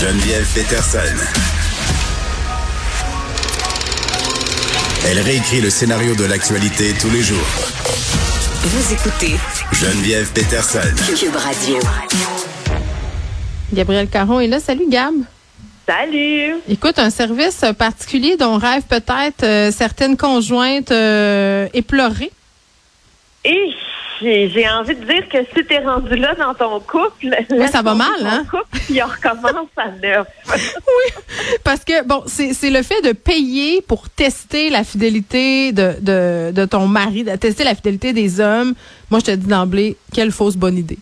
Geneviève Peterson. Elle réécrit le scénario de l'actualité tous les jours. Vous écoutez Geneviève Peterson. Cube Radio. Gabriel Caron est là. Salut, Gab. Salut! Écoute, un service particulier dont rêvent peut-être euh, certaines conjointes euh, éplorées. Et j'ai envie de dire que si t'es rendu là dans ton couple, ça va mal, hein? couple, puis on recommence à neuf. Parce que, bon, c'est c'est le fait de payer pour tester la fidélité de, de, de ton mari, de tester la fidélité des hommes. Moi, je te dis d'emblée, quelle fausse bonne idée.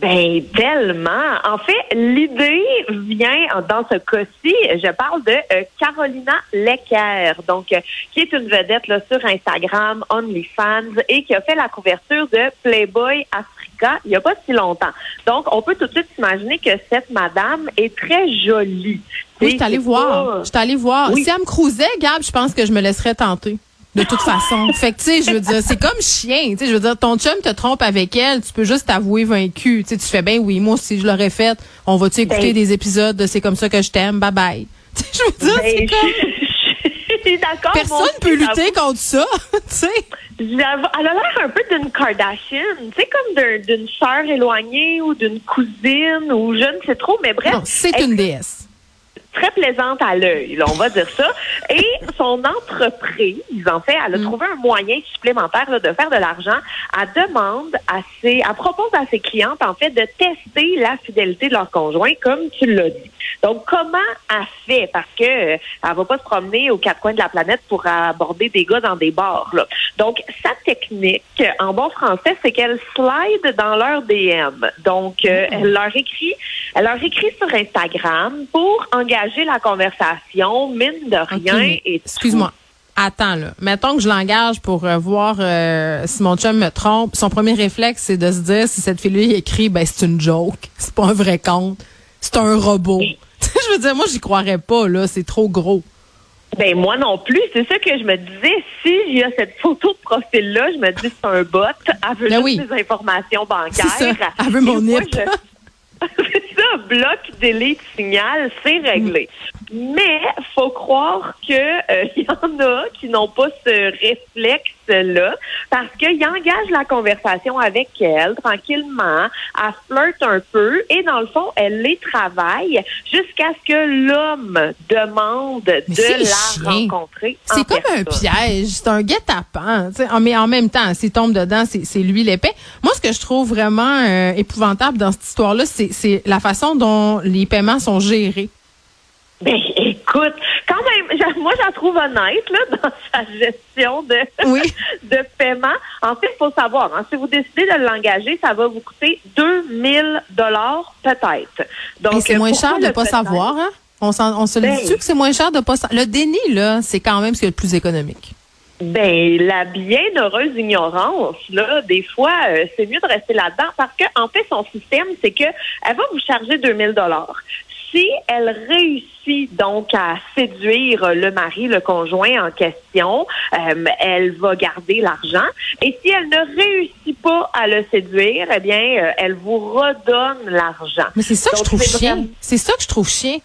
Ben tellement. En fait, l'idée vient dans ce cas-ci. Je parle de euh, Carolina Lecker, donc euh, qui est une vedette là, sur Instagram, OnlyFans, et qui a fait la couverture de Playboy Africa il n'y a pas si longtemps. Donc, on peut tout de suite s'imaginer que cette madame est très jolie. Oui, je suis allée voir. Je suis allée voir. Oui. Si elle me cruisait, Gab, je pense que je me laisserais tenter. De toute façon. Fait que, tu sais, je veux dire, c'est comme chien. Tu sais, je veux dire, ton chum te trompe avec elle, tu peux juste t'avouer vaincu. Tu sais, tu fais bien, oui, moi, si je l'aurais fait, on va-tu écouter Ben- des épisodes de C'est comme ça que je t'aime, bye bye. Tu sais, je veux dire, c'est Ben, comme. je suis d'accord. Personne aussi, peut lutter contre ça. tu sais. Elle a l'air un peu d'une Kardashian, tu sais, comme d'un- d'une sœur éloignée ou d'une cousine ou je ne sais trop, mais bref. Non, c'est une déesse. Très plaisante à l'œil, on va dire ça. Et son entreprise, en fait, elle a trouvé un moyen supplémentaire là, de faire de l'argent. Elle demande à ses, elle propose à ses clientes, en fait, de tester la fidélité de leur conjoint, comme tu l'as dit. Donc, comment elle fait? Parce que euh, elle va pas se promener aux quatre coins de la planète pour aborder des gars dans des bars. Là. Donc, sa technique, en bon français, c'est qu'elle slide dans leur DM. Donc, euh, elle leur écrit, elle leur écrit sur Instagram pour engager la conversation, mine de rien. et Excuse-moi. Attends, là. Mettons que je l'engage pour euh, voir euh, si mon chum me trompe. Son premier réflexe, c'est de se dire si cette fille écrit, ben c'est une joke. C'est pas un vrai compte. C'est un robot. je veux dire, moi, j'y croirais pas, là. C'est trop gros. Ben moi non plus, c'est ça que je me disais. Si il y a cette photo de profil-là, je me dis c'est un bot. Elle veut Ben juste oui. des informations bancaires. Elle veut mon NIP. ça, bloc, delete, signal, c'est réglé. Mais faut croire que euh, il y en a qui n'ont pas ce réflexe-là parce qu'ils engagent la conversation avec elle tranquillement, elle flirte un peu et dans le fond, elle les travaille jusqu'à ce que l'homme demande Mais de la rencontrer. en C'est comme un piège, c'est un guet-apens. En- Mais en même temps, s'il tombe dedans, c'est lui l'épée. Moi, ce que je trouve vraiment euh, épouvantable dans cette histoire-là, c'est la façon dont les paiements sont gérés. Ben, écoute, quand même, moi, je la trouve honnête, là, dans sa gestion de, Oui. de paiement. En fait, il faut savoir, hein, si vous décidez de l'engager, ça va vous coûter 2000 dollars peut-être. Donc, c'est moins cher de le pas savoir, hein? On, se le Ben. dit-tu que c'est moins cher de pas savoir? Le déni, là, c'est quand même ce qui est le plus économique. Ben, la bienheureuse ignorance, là, des fois, euh, c'est mieux de rester là-dedans parce que, en fait, son système, c'est que elle va vous charger 2000 dollars. Si elle réussit donc à séduire le mari, le conjoint en question, euh, elle va garder l'argent. Et si elle ne réussit pas à le séduire, eh bien, euh, elle vous redonne l'argent. Mais c'est ça que je trouve vraiment- C'est ça que je trouve chien.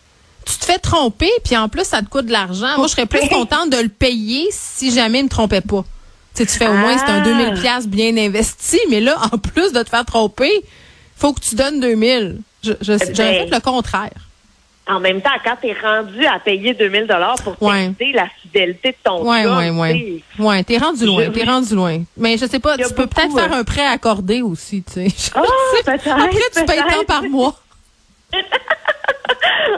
Tu te fais tromper, puis en plus, ça te coûte de l'argent. Moi, je serais plus contente de le payer si jamais il me trompait pas. Tu sais, tu fais au moins, c'est un Ah. 2000 pièces bien investi, mais là, en plus de te faire tromper, faut que tu donnes 2000. Je, je, Ben, j'aurais fait le contraire. En même temps, quand tu es rendu à payer 2000 dollars pour Ouais. tester la fidélité de ton Ouais, chum, ouais, ouais. Ouais, t'es rendu loin, t'es rendu loin. Mais je sais pas, tu peux peut-être faire euh, un prêt accordé aussi, tu sais. Peut-être, Après, tu payes tant par mois.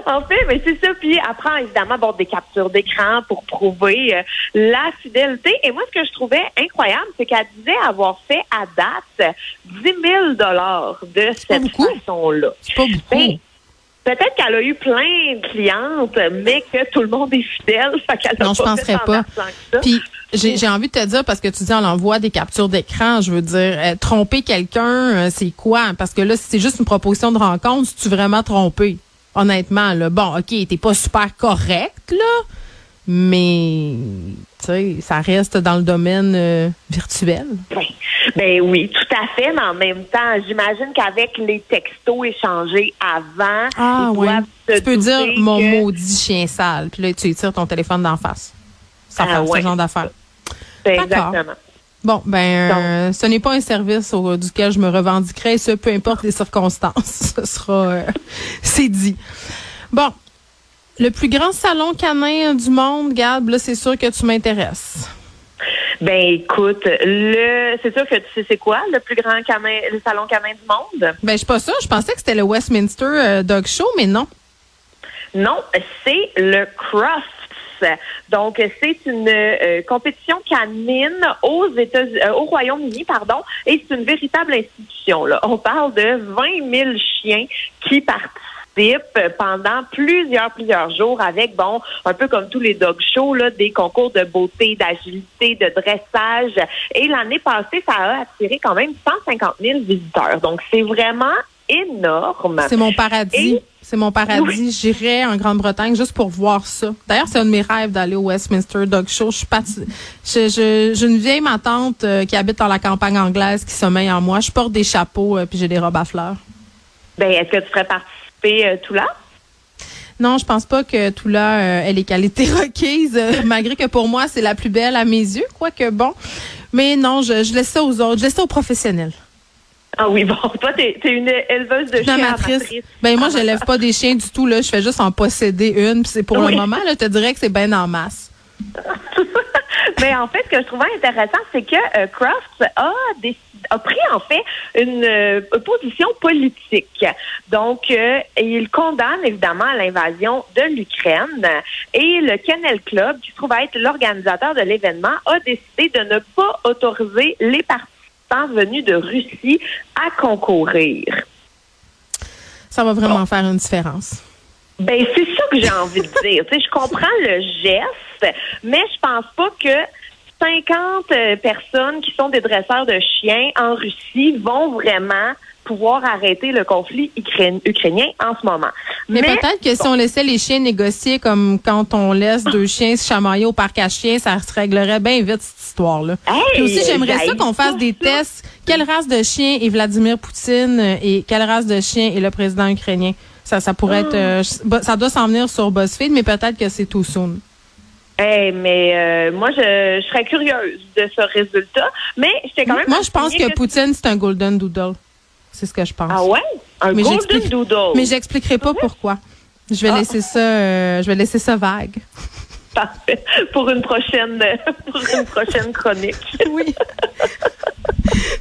En fait, mais c'est ça. Puis après, évidemment, bon, des captures d'écran pour prouver euh, la fidélité. Et moi, ce que je trouvais incroyable, c'est qu'elle disait avoir fait à date 10 000 dollars de cette façon-là. C'est pas beaucoup. Ben, Peut-être qu'elle a eu plein de clientes, mais que tout le monde est fidèle. Fait qu'elle a Non, je pas penserais pas. Puis j'ai j'ai envie de te dire parce que tu dis on envoie des captures d'écran, je veux dire euh, tromper quelqu'un, euh, c'est quoi? Parce que là, si c'est juste une proposition de rencontre, tu vraiment trompé? Honnêtement, là, bon, ok, t'es pas super correct là, mais tu sais, ça reste dans le domaine euh, virtuel. Oui. Ben oui, tout à fait, mais en même temps, j'imagine qu'avec les textos échangés avant, Ah ils ouais. doivent se Tu peux dire mon maudit chien sale, puis là tu lui tires ton téléphone d'en face. Ça Ah fait ouais. ce genre d'affaires. Exactement. Bon, ben, euh, ce n'est pas un service au- duquel je me revendiquerai, ce peu importe les circonstances. Ce sera, euh, c'est dit. Bon, le plus grand salon canin du monde, Gab, là, c'est sûr que tu m'intéresses. Ben écoute, le c'est sûr que tu sais c'est quoi le plus grand le salon canin du monde? Ben, je suis pas ça. Je pensais que c'était le Westminster euh, Dog Show, mais non. Non, c'est le Crufts. Donc, c'est une euh, compétition canine aux États, euh, au Royaume-Uni, pardon, et c'est une véritable institution. Là. On parle de 20 000 chiens qui participent pendant plusieurs, plusieurs jours avec, bon, un peu comme tous les dog shows, là, des concours de beauté, d'agilité, de dressage. Et l'année passée, ça a attiré quand même 150 000 visiteurs. Donc, c'est vraiment énorme. C'est mon paradis. Et- C'est mon paradis. J'irai en Grande-Bretagne juste pour voir ça. D'ailleurs, c'est un de mes rêves d'aller au Westminster Dog Show. Je suis partie- je- je- J'ai une vieille ma tante euh, qui habite dans la campagne anglaise qui sommeille en moi. Je porte des chapeaux euh, puis j'ai des robes à fleurs. Ben, est-ce que tu ferais participer euh, tout là? Non, je pense pas que tout là euh, ait les qualités requises, euh, malgré que pour moi, c'est la plus belle à mes yeux, quoique bon. Mais non, je, je laisse ça aux autres. Je laisse ça aux professionnels. Ah oui, bon, toi, t'es es une éleveuse de chiens Amatrice. amatrice. Ben moi, je lève pas des chiens du tout là. Je fais juste en posséder une. Puis c'est pour Oui. le moment là, je te dirais que c'est bien en masse. Mais en fait, ce que je trouvais intéressant, c'est que euh, Crofts a, décidé- a pris en fait une euh, position politique. Donc, euh, il condamne évidemment l'invasion de l'Ukraine et le Kennel Club, qui se trouve être l'organisateur de l'événement, a décidé de ne pas autoriser les participants venus de Russie à concourir. Ça va vraiment faire une différence. Ben, c'est ça que j'ai envie de dire. Tu sais, je comprends le geste, mais je pense pas que 50 euh, personnes qui sont des dresseurs de chiens en Russie vont vraiment pouvoir arrêter le conflit ukrai- ukrainien en ce moment. Mais, peut-être que si on laissait les chiens négocier comme quand on laisse deux chiens se chamailler au parc à chiens, ça se réglerait bien vite cette histoire-là. Hey, aussi, j'aimerais ça j'haïs qu'on fasse des tests. Quelle race de chien est Vladimir Poutine euh, et quelle race de chien est le président ukrainien? Ça, ça pourrait être, euh, Ah. ça doit s'en venir sur BuzzFeed, mais peut-être que c'est tout soon. Hey, mais euh, moi, je, je serais curieuse de ce résultat. Mais j'étais quand même. Moi, je pense que Poutine, c'est un golden doodle. C'est ce que je pense. Ah ouais? Un Mais golden doodle. Mais j'expliquerai pas pourquoi. Je vais Ah. laisser ça, euh, je vais laisser ça vague. Parfait. Pour une prochaine, pour une prochaine chronique. Oui.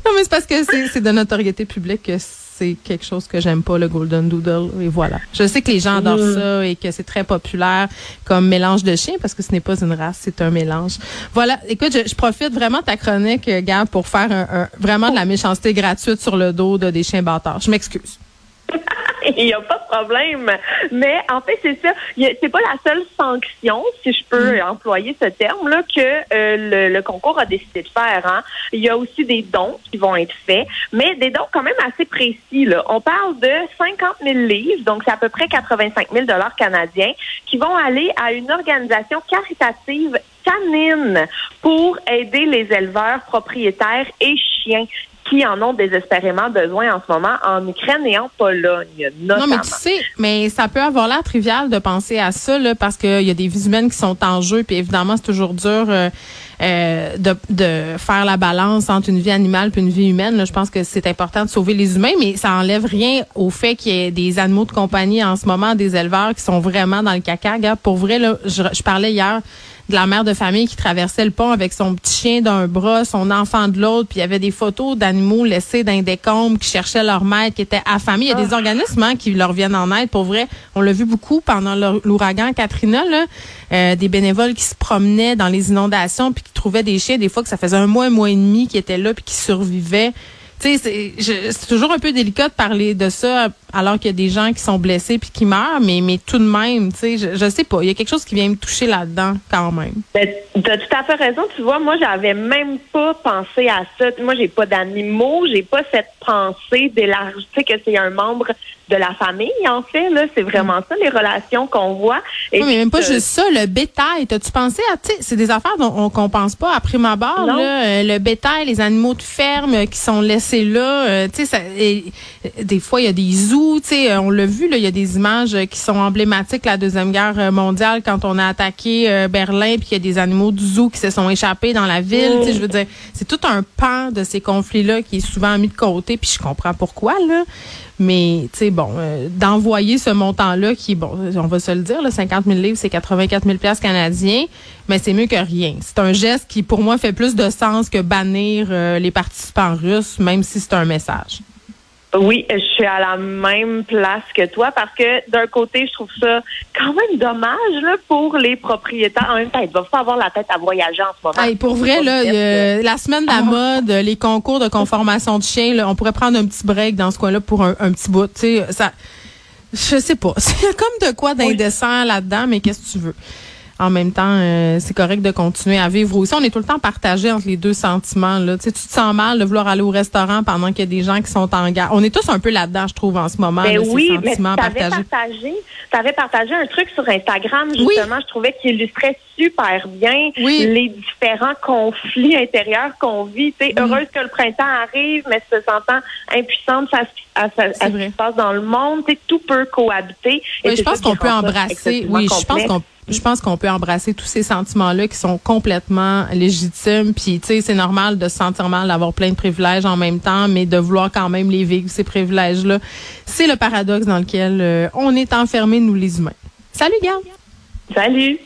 non, mais c'est parce que c'est de notoriété publique que c'est quelque chose que j'aime pas, le Golden Doodle. Et voilà. Je sais que les gens adorent Mm. ça et que c'est très populaire comme mélange de chiens parce que ce n'est pas une race, c'est un mélange. Voilà. Écoute, je, je profite vraiment de ta chronique, Gab, pour faire un, un- vraiment de la méchanceté gratuite sur le dos de des chiens bâtards. Je m'excuse. Il n'y a pas de problème. Mais en fait, c'est ça. C'est pas la seule sanction, si je peux employer ce terme-là, que euh, le, le concours a décidé de faire. Hein. Il y a aussi des dons qui vont être faits, mais des dons quand même assez précis. Là. On parle de 50 000 livres, donc c'est à peu près 85 000 dollars canadiens, qui vont aller à une organisation caritative canine pour aider les éleveurs, propriétaires et chiens qui en ont désespérément besoin en ce moment en Ukraine et en Pologne, notamment. Non, mais tu sais, mais ça peut avoir l'air trivial de penser à ça, là, parce qu'il y a des vies humaines qui sont en jeu, puis évidemment, c'est toujours dur euh, euh, de, de faire la balance entre une vie animale et une vie humaine. Là. Je pense que c'est important de sauver les humains, mais ça enlève rien au fait qu'il y ait des animaux de compagnie en ce moment, des éleveurs qui sont vraiment dans le caca. Regarde, pour vrai, là, je, je parlais hier de la mère de famille qui traversait le pont avec son petit chien d'un bras, son enfant de l'autre, puis il y avait des photos d'animaux laissés dans les décombres qui cherchaient leur maître, qui étaient affamés. Il y a des organismes hein, qui leur viennent en aide. Pour vrai, on l'a vu beaucoup pendant l'our- l'ouragan Katrina, là, euh, des bénévoles qui se promenaient dans les inondations puis qui trouvaient des chiens, des fois que ça faisait un mois, un mois et demi qui étaient là puis qui survivaient. Tu tu sais, c'est toujours un peu délicat de parler de ça alors qu'il y a des gens qui sont blessés puis qui meurent, mais, mais tout de même, tu sais, je, je sais pas, il y a quelque chose qui vient me toucher là-dedans quand même. Ben, tu as tout à fait raison. Tu vois, moi, j'avais même pas pensé à ça. Moi, j'ai pas d'animaux, j'ai pas cette pensée d'élargir, tu sais, que c'est un membre de la famille, en fait. Là, c'est vraiment ça, les relations qu'on voit. Et oui, mais même pas juste ça, le bétail. T'as-tu pensé à, tu sais, c'est des affaires dont on, qu'on pense pas après ma barre, là, euh, le bétail, les animaux de ferme qui sont laissés là, euh, tu sais, des fois, il y a des zoos, tu sais, on l'a vu, là, il y a des images qui sont emblématiques la Deuxième Guerre mondiale quand on a attaqué euh, Berlin puis il y a des animaux du zoo qui se sont échappés dans la ville, tu sais, je veux dire, c'est tout un pan de ces conflits-là qui est souvent mis de côté, puis je comprends pourquoi, là. Mais, tu sais, bon, euh, d'envoyer ce montant-là, qui, bon, on va se le dire, là, 50 000 livres, c'est 84 000 canadiens, mais c'est mieux que rien. C'est un geste qui, pour moi, fait plus de sens que bannir euh, les participants russes, même si c'est un message. Oui, je suis à la même place que toi parce que d'un côté, je trouve ça quand même dommage là, pour les propriétaires. En même temps, ils doivent pas avoir la tête à voyager en ce moment. pour vrai, là, la semaine de la ah. mode, les concours de conformation de chiens, là, on pourrait prendre un petit break dans ce coin-là pour un, petit bout. Tu sais, ça, je sais pas. C'est comme de quoi d'indécent là-dedans, mais qu'est-ce que tu veux? En même temps, euh, c'est correct de continuer à vivre aussi. On est tout le temps partagé entre les deux sentiments. Là. Tu, sais, tu te sens mal de vouloir aller au restaurant pendant qu'il y a des gens qui sont en guerre. On est tous un peu là-dedans, je trouve, en ce moment. Ben oui, ces sentiments mais t'avais partagé, avais partagé un truc sur Instagram, justement, je trouvais qu'il illustrait super bien les différents conflits intérieurs qu'on vit. Tu sais, heureuse que le printemps arrive, mais se sentant impuissante face à, ce qui se passe dans le monde, tout peut cohabiter. Et je pense qu'on peut embrasser. Oui, je pense qu'on je pense qu'on peut embrasser tous ces sentiments-là qui sont complètement légitimes. Puis, tu sais, c'est normal de se sentir mal d'avoir plein de privilèges en même temps, mais de vouloir quand même les vivre, ces privilèges-là. C'est le paradoxe dans lequel euh, on est enfermés, nous, les humains. Salut, Gab. Salut.